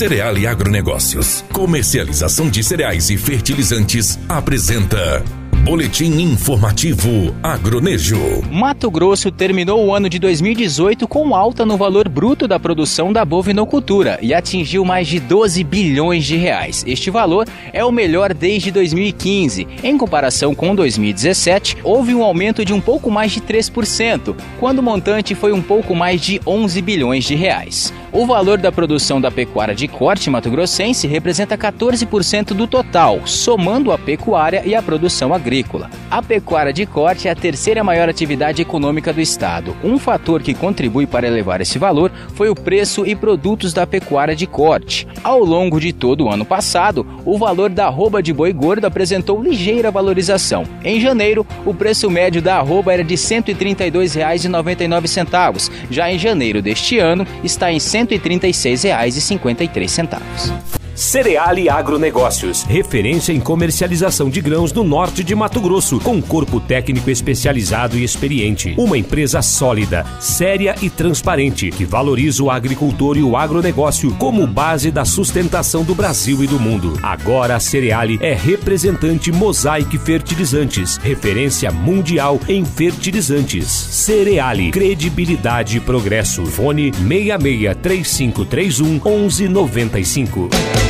Cereal e Agronegócios. Comercialização de cereais e fertilizantes apresenta Boletim informativo Agronejo. Mato Grosso terminou o ano de 2018 com alta no valor bruto da produção da bovinocultura e atingiu mais de 12 bilhões de reais. Este valor é o melhor desde 2015. Em comparação com 2017, houve um aumento de um pouco mais de 3%, quando o montante foi um pouco mais de 11 bilhões de reais. O valor da produção da pecuária de corte mato-grossense representa 14% do total, somando a pecuária e a produção agrícola. A pecuária de corte é a terceira maior atividade econômica do estado. Um fator que contribui para elevar esse valor foi o preço e produtos da pecuária de corte. Ao longo de todo o ano passado, o valor da arroba de boi gordo apresentou ligeira valorização. Em janeiro, o preço médio da arroba era de R$ 132,99. Já em janeiro deste ano, está em R$ 136,53. Cereale Agronegócios, referência em comercialização de grãos no norte de Mato Grosso, com corpo técnico especializado e experiente. Uma empresa sólida, séria e transparente, que valoriza o agricultor e o agronegócio como base da sustentação do Brasil e do mundo. Agora a Cereale é representante Mosaic Fertilizantes, referência mundial em fertilizantes. Cereale, credibilidade e progresso. Fone 66 3531 1195.